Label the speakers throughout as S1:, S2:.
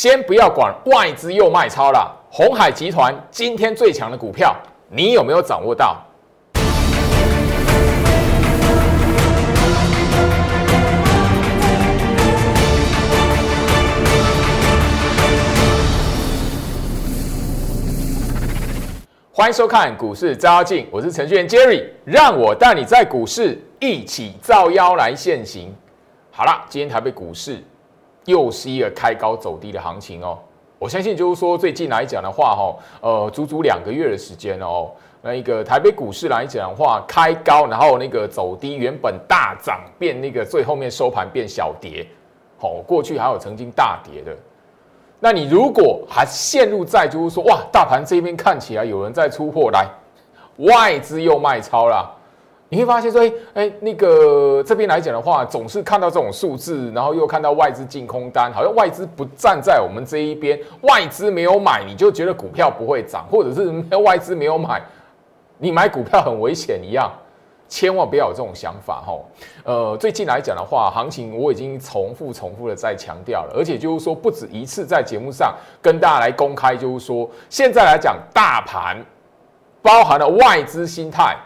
S1: 先不要管外资又卖超了，红海集团今天最强的股票，你有没有掌握到？欢迎收看股市招妖，我是程序员 Jerry，让我带你在股市一起造妖来现行。好了，今天台北股市又是一个开高走低的行情哦。我相信就是说，最近来讲的话，哈，呃，足足两个月的时间哦，那一个台北股市来讲的话，开高，然后那个走低，原本大涨变那个最后面收盘变小跌，好，过去还有曾经大跌的。那你如果还陷入在就是说，哇，大盘这边看起来有人在出货来，外资又卖超了，你会发现说，哎哎，那个这边来讲的话，总是看到这种数字，然后又看到外资净空单，好像外资不站在我们这一边，外资没有买，你就觉得股票不会涨，或者是外资没有买，你买股票很危险一样。千万不要有这种想法哈，呃，最近来讲的话，行情我已经重复重复的在强调了，而且就是说不止一次在节目上跟大家来公开，就是说现在来讲大盘包含了外资心态，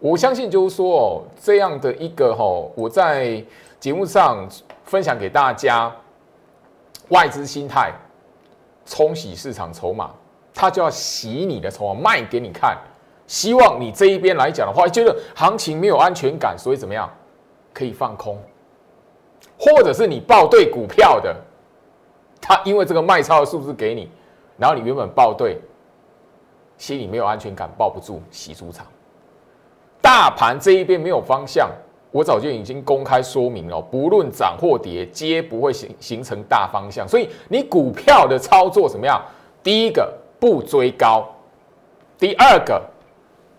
S1: 我相信就是说哦这样的一个哈，我在节目上分享给大家外资心态冲洗市场筹码，他就要洗你的筹码。卖给你看。希望你这一边来讲的话，觉得行情没有安全感，所以怎么样可以放空，或者是你报对股票的，他因为这个卖超的数字给你，然后你原本报对，心里没有安全感，抱不住，洗出场。大盘这一边没有方向，我早就已经公开说明了，不论涨或跌，皆不会形形成大方向。所以你股票的操作怎么样？第一个不追高，第二个。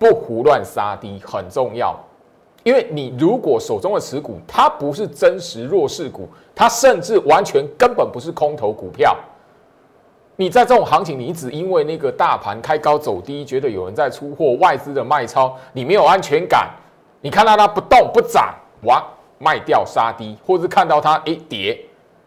S1: 不胡乱杀低很重要，因为你如果手中的持股它不是真实弱势股，它甚至完全根本不是空头股票，你在这种行情，你只因为那个大盘开高走低，觉得有人在出货，外资的卖超，你没有安全感，你看到它不动不涨，哇，卖掉杀低，或者是看到它一跌。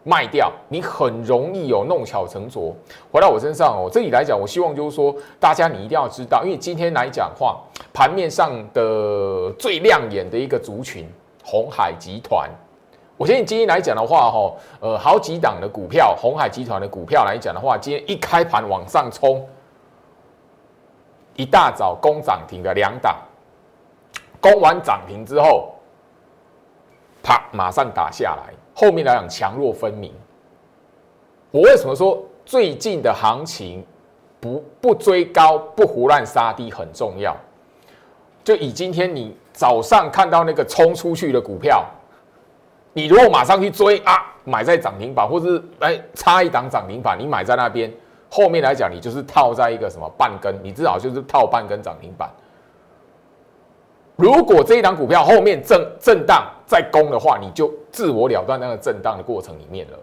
S1: 卖掉，你很容易有弄巧成拙。回到我身上哦，这里来讲，我希望就是说，大家你一定要知道，因为今天来讲话，盘面上的最亮眼的一个族群，红海集团。我相信今天来讲的话，哈，呃，好几档的股票，红海集团的股票来讲的话，今天一开盘往上冲，一大早攻涨停的两档，攻完涨停之后，啪，马上打下来。后面来讲强弱分明。我为什么说最近的行情不不追高不胡乱杀低很重要？就以今天你早上看到那个冲出去的股票，你如果马上去追啊，买在涨停板，或者是哎差一档涨停板，你买在那边，后面来讲你就是套在一个什么半根，你至少就是套半根涨停板。如果这一档股票后面震震荡再攻的话，你就自我了断那个震荡的过程里面了。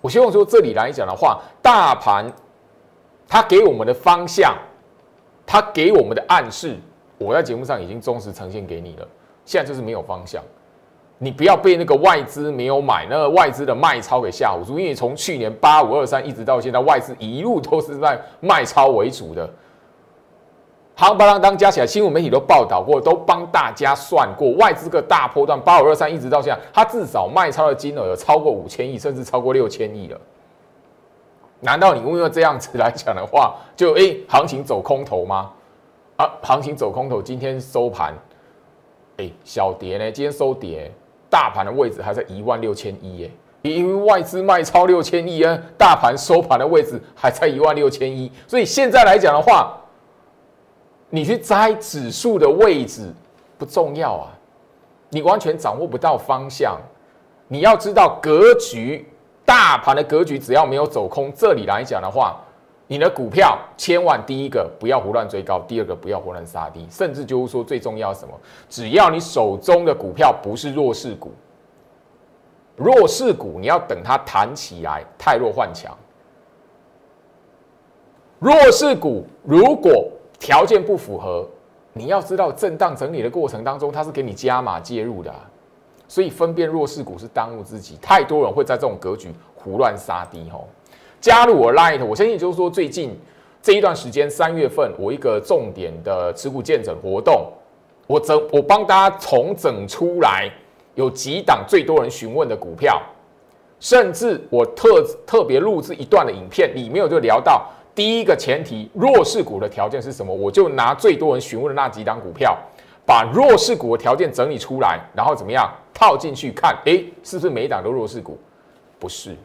S1: 我希望说这里来讲的话，大盘它给我们的方向，它给我们的暗示，我在节目上已经忠实呈现给你了。现在就是没有方向，你不要被那个外资没有买，那个外资的卖超给吓唬住，因为从去年八五二三一直到现在，外资一路都是在卖超为主的。行巴当当加起来，新闻媒体都报道过，都帮大家算过，外资个大波段八五二三一直到现在，它至少卖超的金额有超过五千亿，甚至超过六千亿了。难道你因为这样子来讲的话，就哎行情走空头吗？啊，行情走空头，今天收盘，哎小跌呢，今天收跌，大盘的位置还在一万六千一耶，因为外资卖超六千亿啊，大盘收盘的位置还在一万六千一，所以现在来讲的话。你去摘指数的位置不重要啊，你完全掌握不到方向。你要知道格局，大盘的格局只要没有走空，这里来讲的话，你的股票千万第一个不要胡乱追高，第二个不要胡乱杀低，甚至就是说最重要什么？只要你手中的股票不是弱势股，弱势股你要等它弹起来，太弱换强。弱势股如果条件不符合，你要知道震荡整理的过程当中，它是给你加码介入的。所以分辨弱势股是当务之急。太多人会在这种格局胡乱杀低吼。加入我 Light，我相信就是说最近这一段时间，三月份我一个重点的持股见证活动，我整我帮大家重整出来有几档最多人询问的股票，甚至我特特别录制一段的影片，里面我就聊到第一个前提，弱势股的条件是什么，我就拿最多人询问的那几档股票，把弱势股的条件整理出来，然后怎么样套进去看，诶，是不是每一档都弱势股？不是。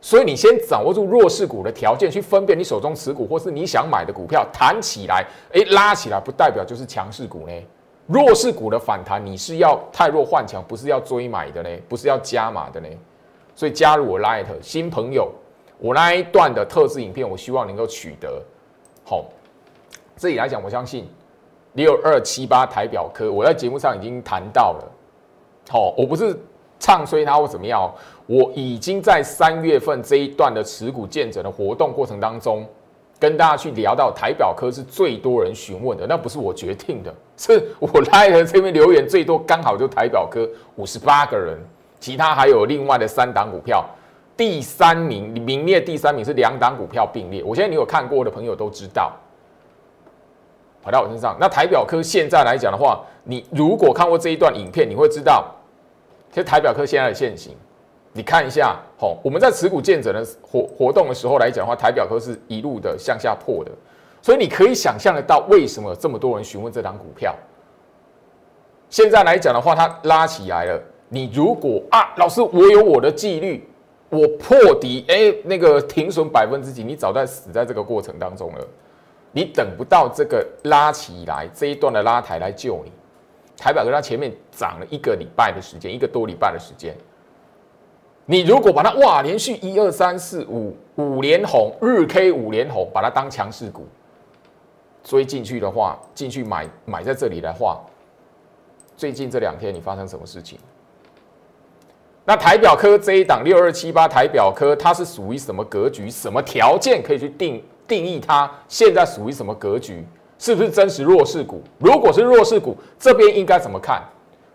S1: 所以你先掌握住弱势股的条件，去分辨你手中持股或是你想买的股票弹起来，哎，拉起来不代表就是强势股呢。弱势股的反弹，你是要太弱换强，不是要追买的呢，不是要加码的呢。所以加入我 Light 新朋友，我那一段的特制影片，我希望能够取得好。这里来讲，我相信六二七八台表科，我在节目上已经谈到了。好，我不是唱衰它或怎么样。我已经在三月份这一段的持股见证的活动过程当中，跟大家去聊到台表科是最多人询问的，那不是我决定的，是我拉的这边留言最多，刚好就台表科五十八个人，其他还有另外的三档股票，第三名名列第三名是两档股票并列，我现在你有看过的朋友都知道，跑到我身上，那台表科现在来讲的话，你如果看过这一段影片，你会知道，其实台表科现在的现形。你看一下，吼，我们在持股见证的活活动的时候来讲的话，台表科是一路的向下破的，所以你可以想象得到为什么这么多人询问这张股票。现在来讲的话，它拉起来了。你如果啊，老师，我有我的纪律，我破底，哎，那个停损百分之几，你早在死在这个过程当中了。你等不到这个拉起来这一段的拉抬来救你。台表科它前面涨了一个礼拜的时间，一个多礼拜的时间。你如果把它哇，连续一二三四五五连红，日 K 五连红，把它当强势股追进去的话，进去买买在这里的话，最近这两天你发生什么事情？那台表科这一档六二七八台表科，它是属于什么格局？什么条件可以去定定义它？现在属于什么格局？是不是真实弱势股？如果是弱势股，这边应该怎么看？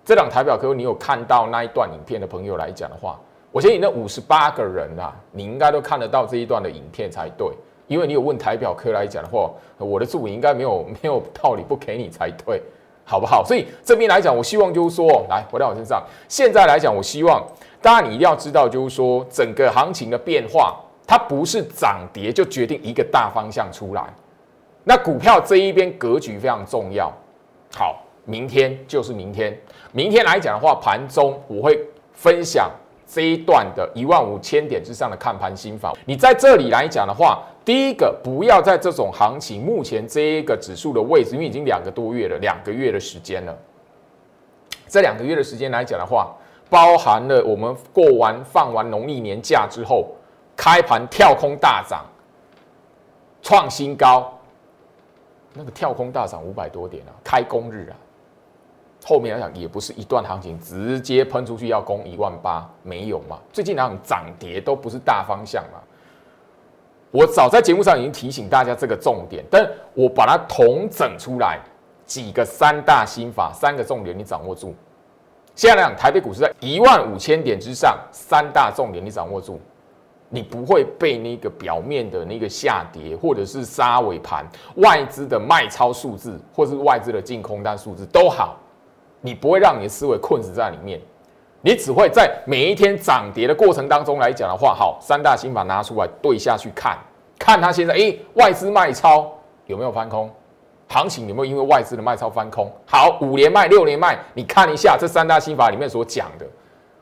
S1: 这档台表科，你有看到那一段影片的朋友来讲的话。我相信那五十八个人啊，你应该都看得到这一段的影片才对，因为你有问台表科来讲的话，我的助理应该没有 没有道理不给你才对，好不好？所以这边来讲，我希望就是说，来回到我身上，现在来讲，我希望大家你一定要知道，就是说整个行情的变化，它不是涨跌就决定一个大方向出来，那股票这一边格局非常重要。好，明天就是明天，明天来讲的话，盘中我会分享。这一段的一万五千点之上的看盘心法，你在这里来讲的话，第一个不要在这种行情目前这一个指数的位置，因为已经两个多月了，两个月的时间了。这两个月的时间来讲的话，包含了我们过完放完农历年假之后，开盘跳空大涨，创新高，那个跳空大涨五百多点啊，开工日啊。后面来讲也不是一段行情，直接喷出去要攻一万八，没有嘛？最近那种涨跌都不是大方向嘛。我早在节目上已经提醒大家这个重点，但我把它统整出来几个三大心法，三个重点你掌握住。现在来讲，台北股市在一万五千点之上，三大重点你掌握住，你不会被那个表面的那个下跌，或者是杀尾盘、外资的卖超数字，或是外资的净空单数字都好。你不会让你的思维困死在里面，你只会在每一天涨跌的过程当中来讲的话，好，三大心法拿出来对下去看，看它现在，诶，外资卖超有没有翻空？行情有没有因为外资的卖超翻空？好，五连卖、六连卖，你看一下这三大心法里面所讲的，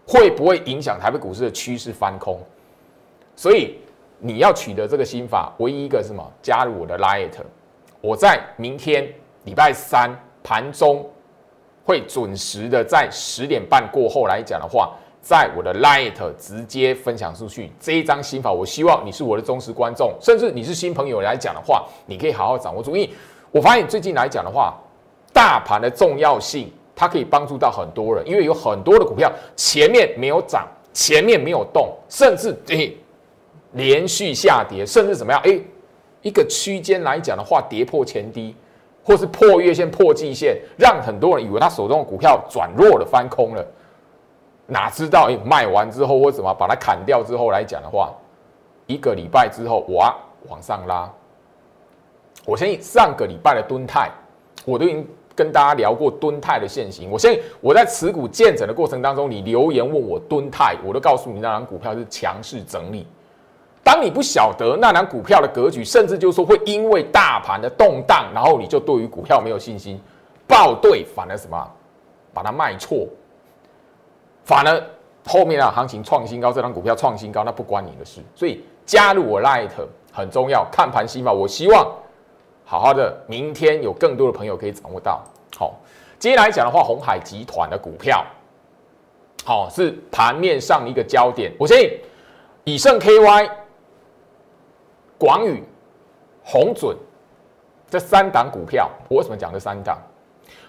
S1: 会不会影响台北股市的趋势翻空？所以你要取得这个心法，唯一一个什么？加入我的 Light，我在明天礼拜三盘中。会准时的在十点半过后来讲的话，在我的 Light 直接分享出去这一张心法。我希望你是我的忠实观众，甚至你是新朋友来讲的话，你可以好好掌握住。因为我发现最近来讲的话，大盘的重要性，它可以帮助到很多人。因为有很多的股票前面没有涨，前面没有动，甚至诶连续下跌，甚至怎么样？诶，一个区间来讲的话，跌破前低。或是破月线、破季线，让很多人以为他手中的股票转弱了、翻空了。哪知道，哎，卖完之后或什么把它砍掉之后来讲的话，一个礼拜之后，哇，往上拉。我相信上个礼拜的敦泰，我都已经跟大家聊过敦泰的现形。我相信我在持股建整的过程当中，你留言问我敦泰，我都告诉你那张股票是强势整理。当你不晓得那张股票的格局，甚至就是说会因为大盘的动荡，然后你就对于股票没有信心，报对反而什么，把它卖错。反而后面啊，行情创新高，这张股票创新高，那不关你的事。所以加入我 Light 很重要，看盘心法。我希望好好的，明天有更多的朋友可以掌握到。好，接下来讲的话，红海集团的股票，好是盘面上一个焦点。我相信以盛 KY、广宇、红准这三档股票，我为什么讲这三档？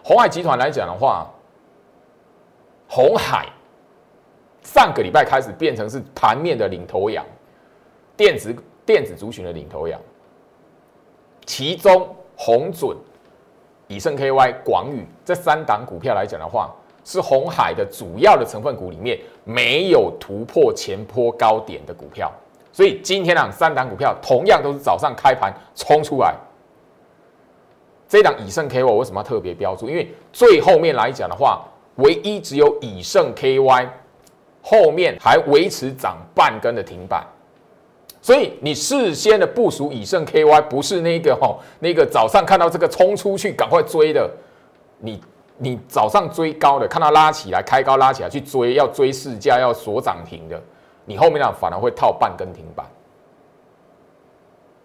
S1: 红海集团来讲的话，红海。上个礼拜开始变成是盘面的领头羊，电子电子族群的领头羊。其中红准、以盛 KY、广宇这三档股票来讲的话，是红海的主要的成分股里面没有突破前坡高点的股票。所以今天啊，三档股票同样都是早上开盘冲出来。这档以盛 KY 为什么要特别标注？因为最后面来讲的话，唯一只有以盛 KY。后面还维持涨半根的停板，所以你事先的部署以盛 KY 不是那个哈那个早上看到这个冲出去赶快追的，你你早上追高的看到拉起来开高拉起来去追要追市价要锁涨停的，你后面呢反而会套半根停板。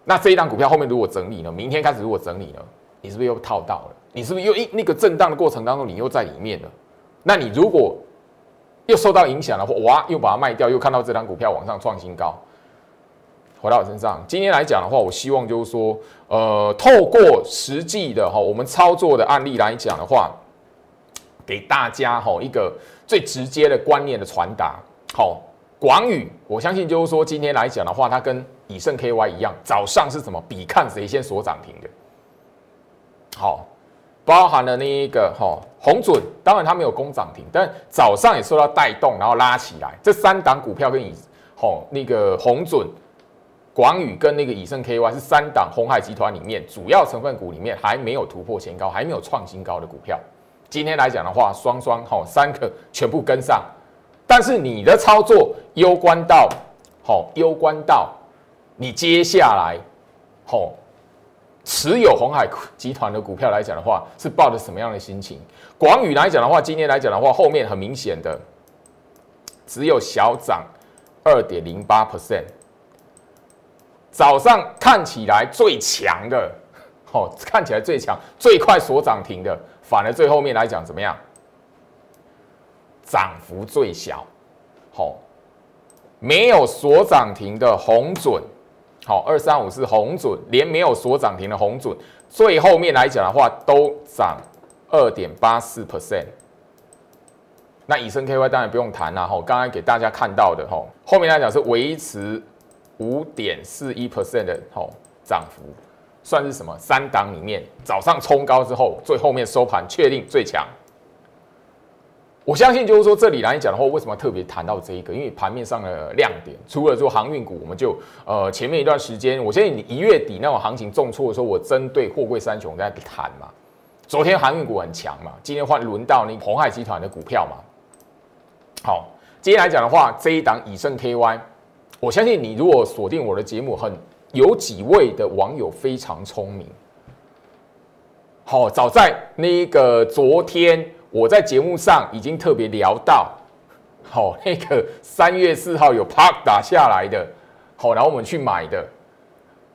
S1: 那这一档股票后面如果整理呢？明天开始如果整理呢？你是不是又套到了？你是不是又一那个震荡的过程当中你又在里面了？那你如果又受到影响了，哇！又把它卖掉，又看到这张股票往上创新高，回到我身上。今天来讲的话，我希望就是说，呃，透过实际的哈，我们操作的案例来讲的话，给大家哈一个最直接的观念的传达。好，广宇，我相信就是说，今天来讲的话，它跟以盛 KY 一样，早上是什么比看谁先锁涨停的。好。包含了那一个哈红准，当然它没有攻涨停，但早上也受到带动，然后拉起来。这三档股票跟以红那个红准、广宇跟那个以盛 KY 是三档红海集团里面主要成分股里面还没有突破前高、还没有创新高的股票。今天来讲的话，双双哈三个全部跟上，但是你的操作攸关到好攸关到你接下来好。持有红海集团的股票来讲的话，是抱着什么样的心情？广宇来讲的话，今天来讲的话，后面很明显的只有小涨二点零八 percent。早上看起来最强的，哦，看起来最强、最快所涨停的，反而最后面来讲怎么样？涨幅最小，好，没有所涨停的红准。好，二三五是红准，连没有所涨停的红准，最后面来讲的话都涨二点八四 percent。那以升 KY 当然不用谈了，吼，刚刚给大家看到的，吼，后面来讲是维持五点四一 percent 的吼涨幅，算是什么？三档里面早上冲高之后，最后面收盘确定最强。我相信就是说，这里来讲的话，为什么特别谈到这一个？因为盘面上的亮点，除了说航运股，我们就呃前面一段时间，我相信你一月底那种行情重挫的时候，我针对货柜三雄在谈嘛。昨天航运股很强嘛，今天换轮到那红海集团的股票嘛。好，今天来讲的话，这一档以盛 KY，我相信你如果锁定我的节目，很有几位的网友非常聪明。好，早在那个昨天。我在节目上已经特别聊到，好，那个三月四号有啪打下来的，好，然后我们去买的，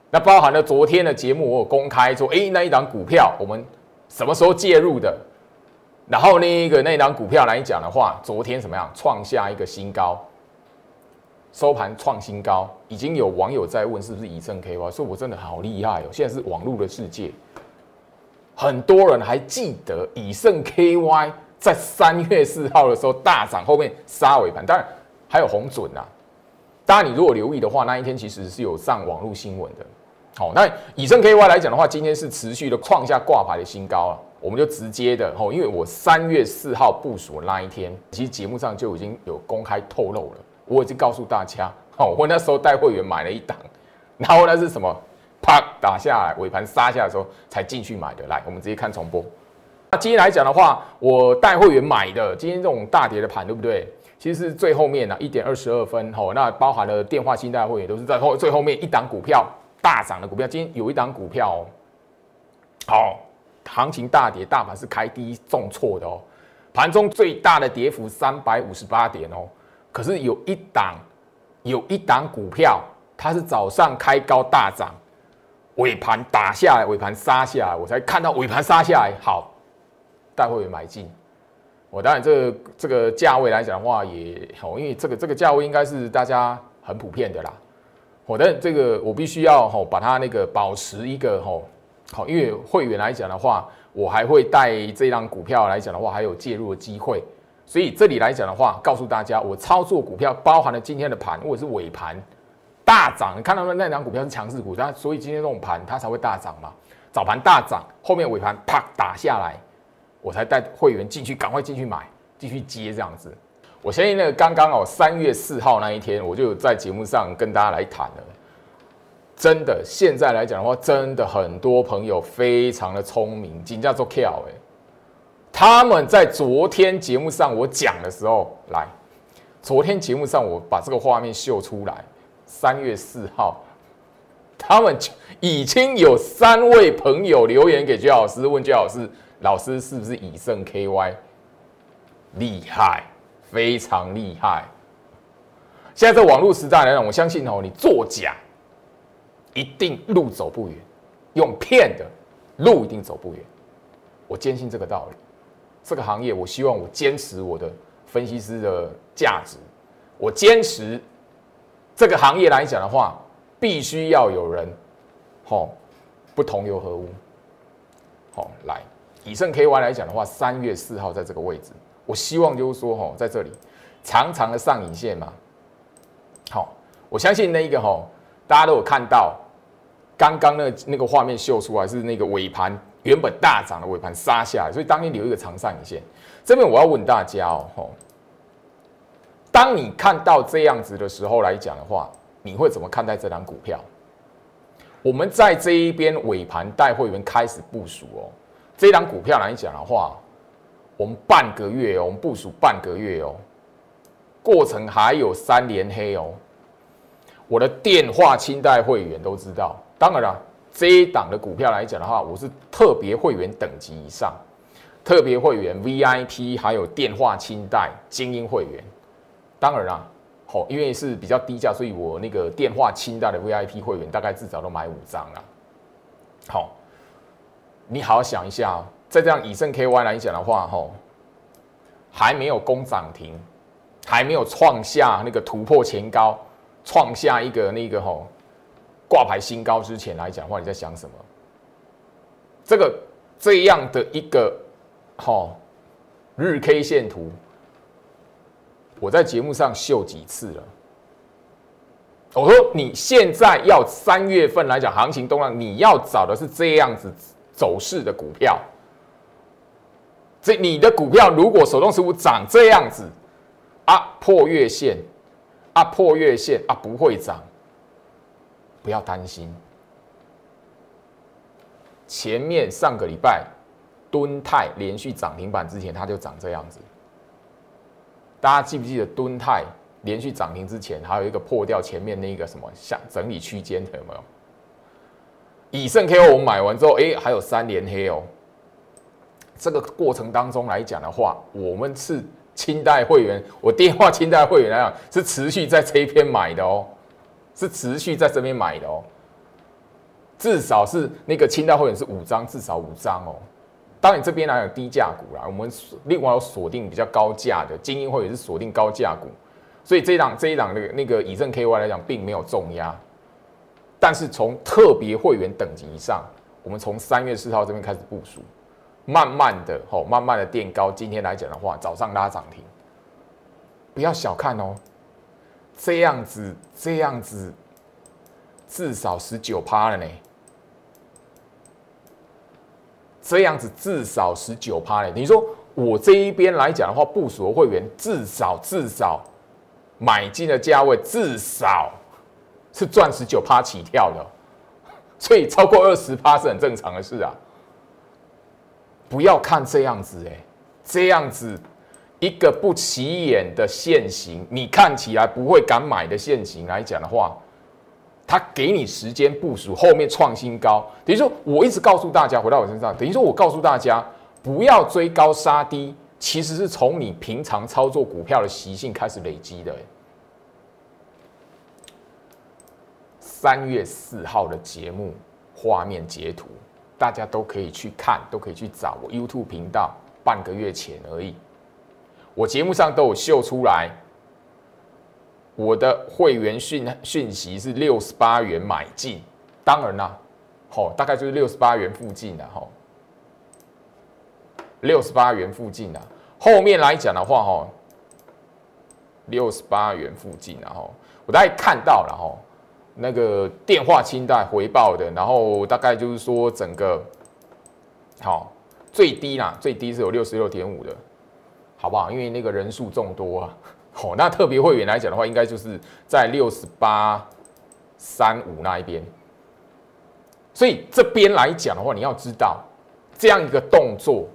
S1: 那包含了昨天的节目，我有公开说，哎，那一档股票我们什么时候介入的？然后那一个那一档股票来讲的话，昨天怎么样？创下一个新高，收盘创新高，已经有网友在问是不是以正 K Y，说我真的好厉害哦，现在是网络的世界。很多人还记得以盛 KY 在三月四号的时候大涨，后面杀尾盘。当然还有红准呐。当然你如果留意的话，那一天其实是有上网络新闻的。好，那以盛 KY 来讲的话，今天是持续的创下挂牌的新高啊，我们就直接的吼，因为我三月四号部署那一天，其实节目上就已经有公开透露了，我已经告诉大家，好，我那时候带会员买了一档，然后那是什么？啪打下来，尾盘杀下来的时候才进去买的。来，我们直接看重播。那今天来讲的话，我带会员买的，今天这种大跌的盘，对不对？其实是最后面呢，一点二十二分，吼，那包含了电话新代会员都是在后最后面一档股票。大涨的股票，今天有一档股票，好，行情大跌，大盘是开低重挫的哦，盘中最大的跌幅三百五十八点哦，可是有一档，有一档股票，它是早上开高大涨，尾盘打下来，尾盘杀下来，我才看到尾盘杀下来，好，带会员买进，我当然这个这个价位来讲的话也好，因为这个这个价位应该是大家很普遍的啦。我的这个我必须要吼把它那个保持一个吼好，因为会员来讲的话，我还会带这张股票来讲的话，还有介入的机会。所以这里来讲的话，告诉大家，我操作股票包含了今天的盘或者是尾盘大涨，你看到那那两股票是强势股，它所以今天这种盘它才会大涨嘛。早盘大涨，后面尾盘啪打下来，我才带会员进去，赶快进去买，继续接这样子。我相信那个刚刚哦，三月四号那一天，我就在节目上跟大家来谈了。真的，现在来讲的话，真的很多朋友非常的聪明，金价做 K 哎。他们在昨天节目上我讲的时候，来，昨天节目上我把这个画面秀出来。三月四号，他们已经有三位朋友留言给焦老师，问焦老师，老师是不是以胜 KY 厉害？非常厉害。现在在网络时代来讲，我相信哦，你作假一定路走不远，用骗的路一定走不远。我坚信这个道理。这个行业，我希望我坚持我的分析师的价值。我坚持这个行业来讲的话，必须要有人，吼，不同流合污。好，来以盛 KY 来讲的话，三月四号在这个位置。我希望就是说，哈，在这里长长的上影线嘛，好，我相信那一个哈，大家都有看到，刚刚那那个画面秀出来是那个尾盘原本大涨的尾盘杀下来，所以当天留一个长上影线。这边我要问大家哦，当你看到这样子的时候来讲的话，你会怎么看待这张股票？我们在这一边尾盘带会员开始部署哦，这张股票来讲的话。我们半个月哦，我们部署半个月哦，过程还有三连黑哦。我的电话清代会员都知道，当然了，这一档的股票来讲的话，我是特别会员等级以上，特别会员 VIP 还有电话清代精英会员。当然啦，好，因为是比较低价，所以我那个电话清代的 VIP 会员大概至少都买五张了。好，你好好想一下。在这样以盛 KY 来讲的话，吼，还没有攻涨停，还没有创下那个突破前高，创下一个那个吼挂牌新高之前来讲的话，你在想什么？这个这样的一个吼日 K 线图，我在节目上秀几次了。我说你现在要三月份来讲行情动荡，你要找的是这样子走势的股票。这你的股票如果手动持股涨这样子啊破月线啊破月线啊不会涨，不要担心。前面上个礼拜敦泰连续涨停板之前，它就涨这样子。大家记不记得敦泰连续涨停之前，还有一个破掉前面那个什么下整理区间的有没有？以盛 KO 我们买完之后，哎，还有三连黑哦。这个过程当中来讲的话，我们是清代会员，我电话清代会员来讲是持续在这一边买的哦，是持续在这边买的哦，至少是那个清代会员是五张，至少五张哦。当然这边来有低价股啦，我们另外有锁定比较高价的精英会员是锁定高价股，所以这一档这一档那个那个以正 KY 来讲并没有重压，但是从特别会员等级以上，我们从三月四号这边开始部署。慢慢的，吼，慢慢的垫高。今天来讲的话，早上拉涨停，不要小看哦。这样子，这样子，至少十九趴了呢。这样子至少十九趴嘞。你说我这一边来讲的话，部署的会员至少至少买进的价位至少是赚十九趴起跳的，所以超过二十趴是很正常的事啊。不要看这样子哎，这样子一个不起眼的线型，你看起来不会敢买的线型来讲的话。他给你时间部署，后面创新高，等于说我一直告诉大家，回到我身上，等于说我告诉大家不要追高杀低，其实是从你平常操作股票的习性开始累积的。三月四号的节目画面截图，大家都可以去看，都可以去找我 YouTube 频道，半个月前而已，我节目上都有秀出来。我的会员讯讯息是六十八元买进，当然啦，好，大概就是六十八元附近的哈，六十八元附近的，后面来讲的话哈，六十八元附近然后我大概看到了哈，那个电话清单回报的，然后大概就是说整个好最低啦，最低是有六十六点五的，好不好？因为那个人数众多啊。好，那特别会员来讲的话，应该就是在六十八三五那一边。所以这边来讲的话，你要知道这样一个动作，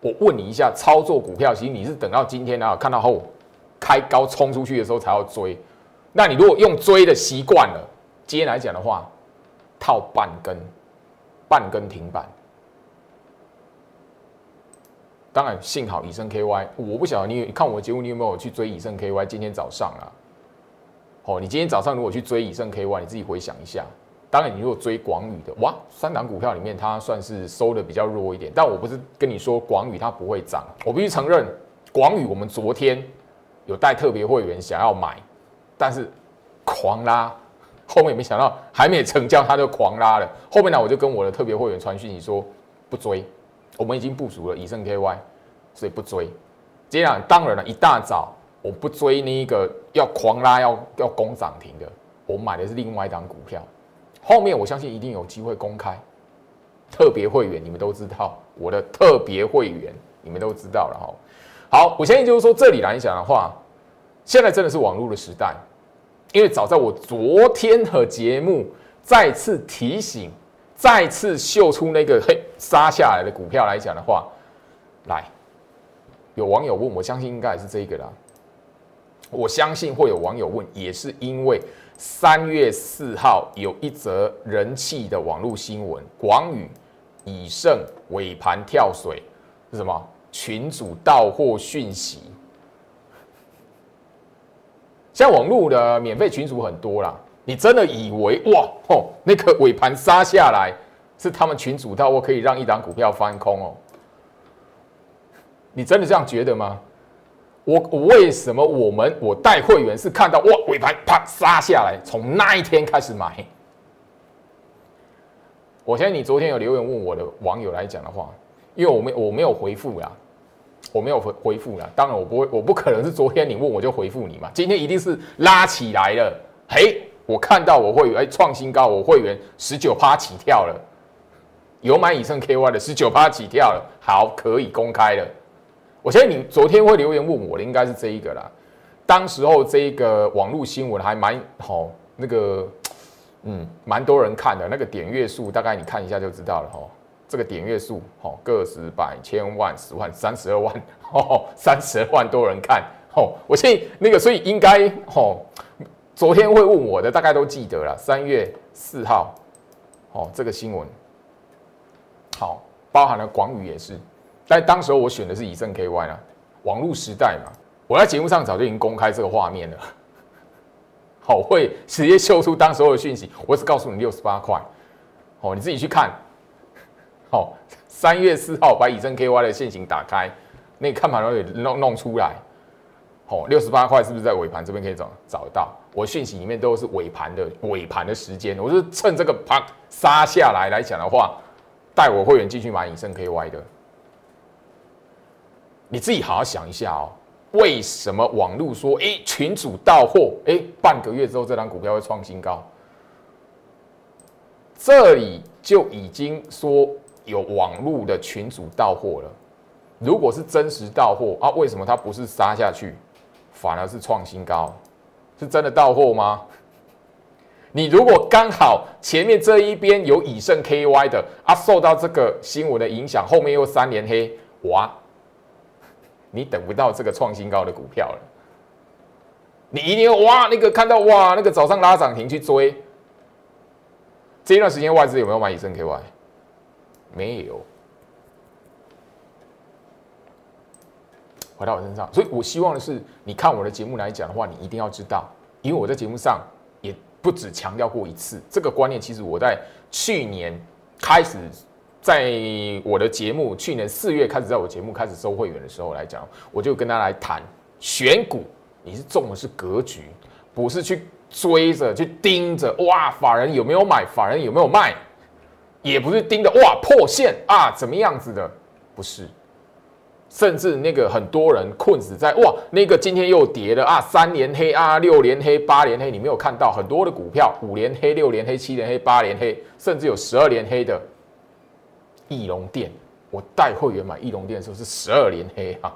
S1: 我问你一下，操作股票，其实你是等到今天啊，看到后开高冲出去的时候才要追。那你如果用追的习惯了，今天来讲的话，套半根，半根停板。当然，幸好以盛 KY，我不晓得你看我节目，你有没有去追以盛 KY？今天早上啊，哦，你今天早上如果去追以盛 KY，你自己回想一下。当然，你如果追广宇的，哇，三档股票里面它算是收的比较弱一点。但我不是跟你说广宇它不会涨，我必须承认，广宇我们昨天有带特别会员想要买，但是狂拉，后面没想到还没成交，它就狂拉了。后面呢，我就跟我的特别会员传讯息说不追。我们已经部署了以盛 KY，所以不追。接下来当然了，一大早我不追那一个要狂拉要要攻涨停的，我买的是另外一档股票。后面我相信一定有机会公开。特别会员你们都知道，我的特别会员你们都知道了哈。好，我相信就是说这里来讲的话，现在真的是网络的时代，因为早在我昨天的节目再次提醒。再次秀出那个嘿杀下来的股票来讲的话，来，有网友问，我相信应该也是这个啦。我相信会有网友问，也是因为三月四号有一则人气的网络新闻，广宇以盛尾盘跳水是什么？群主到货讯息。现在网络的免费群组很多啦。你真的以为哇吼那个尾盘杀下来是他们群主到我可以让一档股票翻空哦？你真的这样觉得吗？我我为什么我们我带会员是看到哇尾盘啪杀下来，从那一天开始买。我相信你昨天有留言问我的网友来讲的话，因为我没我没有回复啦，我没有回回复啦。当然我不会，我不可能是昨天你问我就回复你嘛。今天一定是拉起来了，嘿。我看到我会员哎创新高，我会员十九趴起跳了，有买以上 KY 的十九趴起跳了，好可以公开了。我相信你昨天会留言问我的应该是这一个啦。当时候这一个网络新闻还蛮好，那个嗯蛮多人看的，那个点阅数大概你看一下就知道了哈。这个点阅数哈个十百千万十万三十二万 哦三十二万多人看哦，我相信那个所以应该哦。昨天会问我的，大概都记得了。三月四号，哦，这个新闻，好，包含了广宇也是。但当时候我选的是以正 KY 啊，网络时代嘛，我在节目上早就已经公开这个画面了。好，会直接秀出当时候的讯息。我只告诉你六十八块，哦，你自己去看。好，三月四号把以正 KY 的线型打开，那看盘都给弄弄出来。哦，六十八块是不是在尾盘这边可以找找得到？我讯息里面都是尾盘的尾盘的时间，我是趁这个盘杀下来来讲的话，带我会员进去买以盛 KY 的。你自己好好想一下哦，为什么网络说哎群主到货哎半个月之后这张股票会创新高？这里就已经说有网络的群主到货了。如果是真实到货啊，为什么它不是杀下去，反而是创新高？是真的到货吗？你如果刚好前面这一边有以盛 KY 的啊，受到这个新闻的影响，后面又三连黑，哇，你等不到这个创新高的股票了。你一定要哇，那个看到哇，那个早上拉涨停去追。这一段时间外资有没有买以盛 KY？没有。回到我身上，所以我希望的是，你看我的节目来讲的话，你一定要知道，因为我在节目上也不止强调过一次这个观念。其实我在去年开始，在我的节目，去年四月开始，在我节目开始收会员的时候来讲，我就跟他来谈选股。你是重的是格局，不是去追着去盯着哇，法人有没有买，法人有没有卖，也不是盯着哇破线啊怎么样子的，不是，甚至那个很多人困死在哇那个今天又跌了啊三连黑啊六连黑八连黑，你没有看到很多的股票五连黑六连黑七连黑八连黑，甚至有十二连黑的，翼龙店，我带会员买翼龙店的时候是十二连黑啊。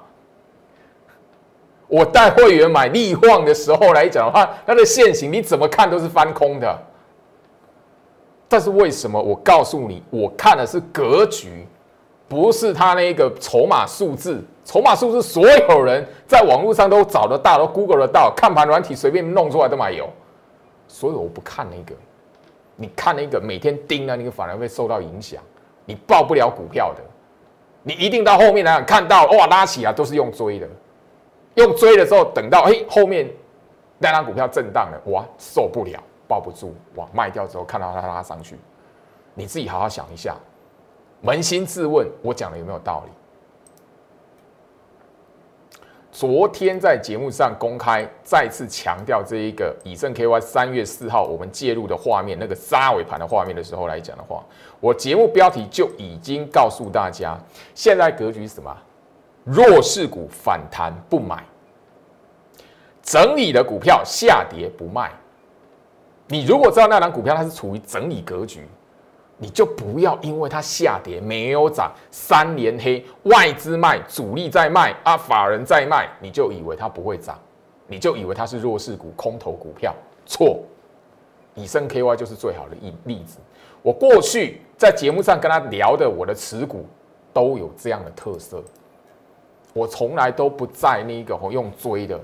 S1: 我带会员买利旺的时候来讲的话，它的现形你怎么看都是翻空的。但是为什么我告诉你，我看的是格局，不是它那个筹码数字。筹码数字所有人在网络上都找得到，都 Google 得到，看盘软体随便弄出来都买有。所以我不看那个，你看那个每天盯啊，那个反而会受到影响，你报不了股票的。你一定到后面来讲，看到哇拉起来都是用追的。用追的时候，等到哎后面那张股票震荡了，哇受不了，抱不住，哇卖掉之后看到它拉上去，你自己好好想一下，扪心自问，我讲的有没有道理？昨天在节目上公开再次强调这一个以盛 KY 三月四号我们介入的画面，那个杀尾盘的画面的时候来讲的话，我节目标题就已经告诉大家，现在格局是什么？弱势股反弹不买，整理的股票下跌不卖。你如果知道那档股票它是处于整理格局，你就不要因为它下跌没有涨，三连黑，外资卖，主力在卖，啊，法人在卖，你就以为它不会涨，你就以为它是弱势股、空头股票。错，以升 KY 就是最好的一例子。我过去在节目上跟他聊的，我的持股都有这样的特色。我从来都不在那个用追的，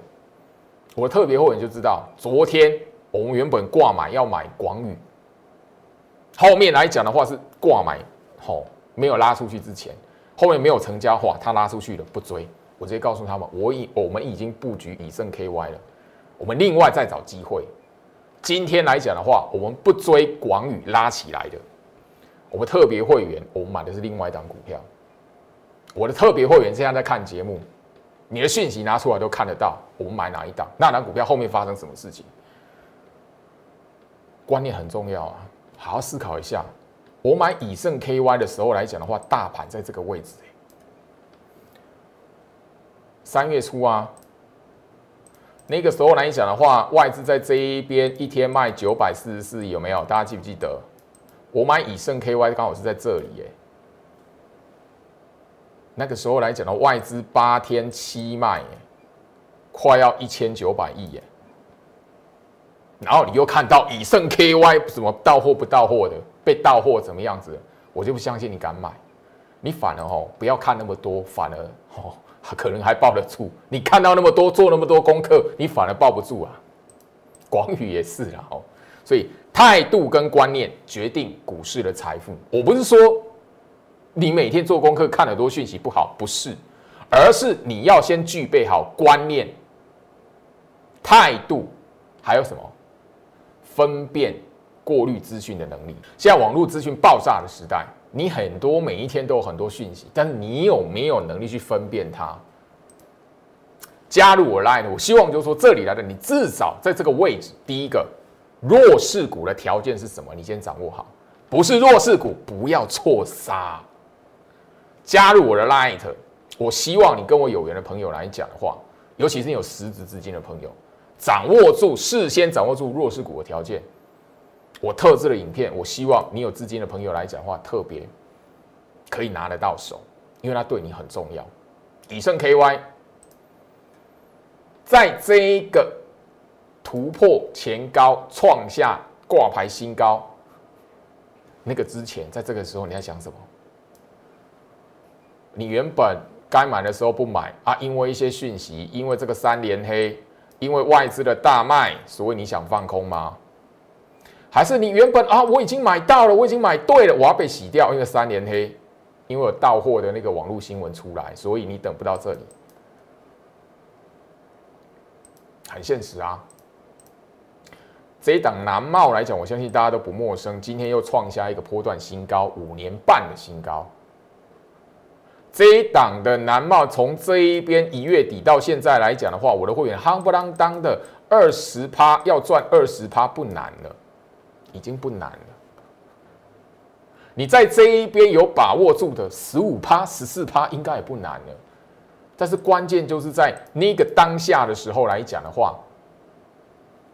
S1: 我特别会员就知道，昨天我们原本挂买要买广宇，后面来讲的话是挂买，好没有拉出去之前，后面没有成交的话，他拉出去了不追，我直接告诉他们，我已我们已经布局以盛 KY 了，我们另外再找机会。今天来讲的话，我们不追广宇拉起来的，我们特别会员我们买的是另外一档股票。我的特别会员现在在看节目，你的讯息拿出来都看得到。我们买哪一档，那档股票后面发生什么事情？观念很重要啊，好好思考一下。我买以盛 KY 的时候来讲的话，大盘在这个位置，三月初啊，那个时候来讲的话，外资在这一边一天卖九百四十四亿，有没有？大家记不记得？我买以盛 KY 刚好是在这里，耶。那个时候来讲的话外资八天七卖，快要一千九百亿耶。然后你又看到以盛 KY 什么到货不到货的，被到货怎么样子？我就不相信你敢买，你反而哦不要看那么多，反而哦 可能还抱得住。你看到那么多，做那么多功课，你反而抱不住啊。广宇也是啦哦，所以态度跟观念决定股市的财富。我不是说。你每天做功课看很多讯息不好，不是，而是你要先具备好观念、态度，还有什么分辨、过滤资讯的能力。现在网络资讯爆炸的时代，你很多每一天都有很多讯息，但你有没有能力去分辨它？加入我 Line，我希望就是说这里来的你至少在这个位置，第一个弱势股的条件是什么？你先掌握好，不是弱势股不要错杀。加入我的 Light，我希望你跟我有缘的朋友来讲的话，尤其是你有实质资金的朋友，掌握住事先掌握住弱势股的条件。我特制的影片，我希望你有资金的朋友来讲话，特别可以拿得到手，因为它对你很重要。以盛 KY 在这一个突破前高，创下挂牌新高，那个之前，在这个时候你在想什么？你原本该买的时候不买啊，因为一些讯息，因为这个三连黑，因为外资的大卖，所以你想放空吗？还是你原本啊，我已经买到了，我已经买对了，我要被洗掉，因为三连黑，因为有到货的那个网络新闻出来，所以你等不到这里，很现实啊。这一档南茂来讲，我相信大家都不陌生，今天又创下一个波段新高，五年半的新高。这一档的南茂从这一边一月底到现在来讲的话，我的会员夯不啷当的二十趴，要赚二十趴不难了。已经不难了。你在这一边有把握住的十五趴、十四趴，应该也不难了。但是关键就是在那个当下的时候来讲的话，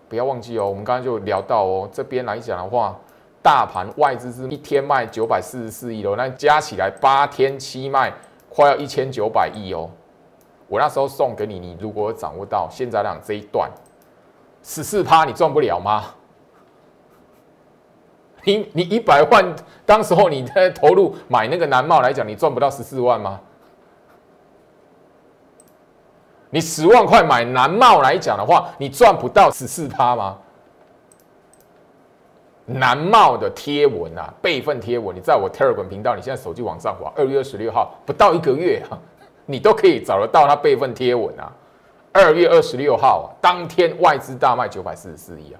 S1: 不要忘记哦。我们刚刚就聊到哦，这边来讲的话，大盘外资是一天卖九百四十四亿哦，那加起来八天七卖快要一千九百亿哦。我那时候送给你，你如果掌握到现在讲这一段十四趴，你赚不了吗？你你一百万，当时候你在投入买那个南茂来讲，你赚不到十四万吗？你十万块买南茂来讲的话，你赚不到十四趴吗？南茂的贴文啊，备份贴文，你在我 Telegram 频道，你现在手机往上滑，二月二十六号不到一个月啊，你都可以找得到它备份贴文啊。二月二十六号啊，当天外资大卖九百四十四亿啊。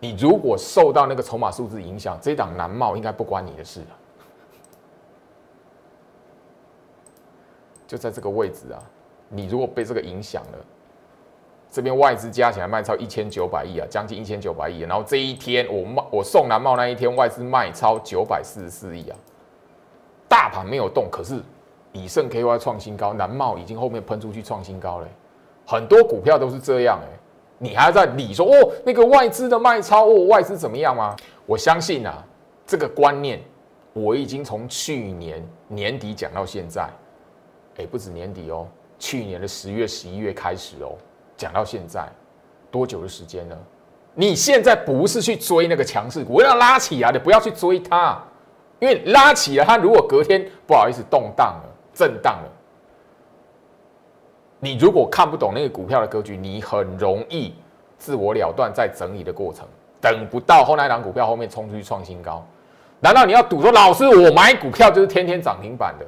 S1: 你如果受到那个筹码数字影响，这档南茂应该不关你的事了。就在这个位置啊，你如果被这个影响了，这边外资加起来卖超一千九百亿啊，将近一千九百亿。然后这一天我卖我送南茂那一天，外资卖超九百四十四亿啊。大盘没有动，可是以盛 KY 创新高，南茂已经后面喷出去创新高了。很多股票都是这样哎。你还在理说哦，那个外资的卖超哦，外资怎么样吗？我相信啊，这个观念我已经从去年年底讲到现在，哎，不止年底哦，去年的十月、十一月开始哦，讲到现在，多久的时间呢？你现在不是去追那个强势股，我要拉起来的，不要去追它，因为拉起来，它如果隔天不好意思动荡了、震荡了。你如果看不懂那个股票的格局，你很容易自我了断，在整理的过程，等不到后那档股票后面冲出去创新高，难道你要赌说老师我买股票就是天天涨停板的？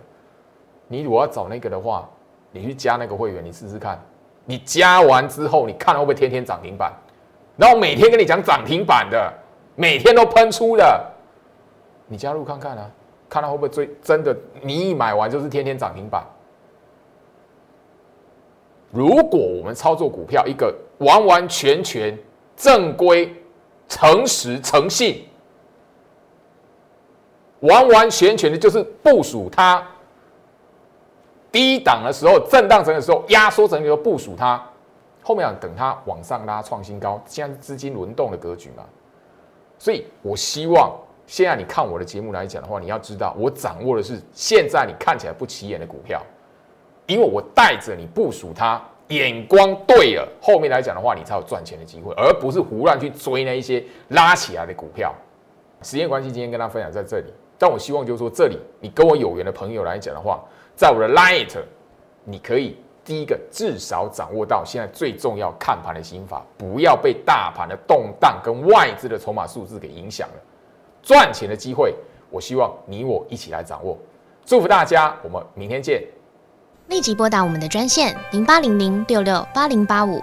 S1: 你如果要找那个的话，你去加那个会员，你试试看，你加完之后，你看会不会天天涨停板？然后每天跟你讲涨停板的，每天都喷出的，你加入看看啊，看他会不会追？真的，你一买完就是天天涨停板。如果我们操作股票，一个完完全全正规、诚实、诚信，完完全全的就是部署它低档的时候，震荡整的时候，压缩整理的时候部署它，后面等它往上拉创新高，现在资金轮动的格局嘛。所以我希望现在你看我的节目来讲的话，你要知道我掌握的是现在你看起来不起眼的股票。因为我带着你部署它，眼光对了，后面来讲的话，你才有赚钱的机会，而不是胡乱去追那一些拉起来的股票。时间关系，今天跟大家分享在这里。但我希望就是说，这里你跟我有缘的朋友来讲的话，在我的 Light，你可以第一个至少掌握到现在最重要看盘的心法，不要被大盘的动荡跟外资的筹码数字给影响了。赚钱的机会，我希望你我一起来掌握。祝福大家，我们明天见。
S2: 立即拨打我们的专线零八零零六六八零八五